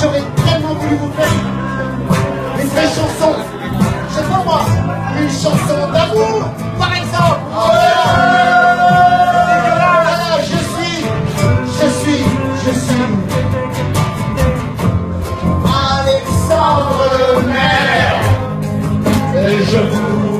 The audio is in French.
J'aurais tellement voulu vous faire une vraie chanson. Je sais pas moi, une chanson d'amour, par exemple. Oh, je suis, je suis, je suis Alexandre Maire. Et je vous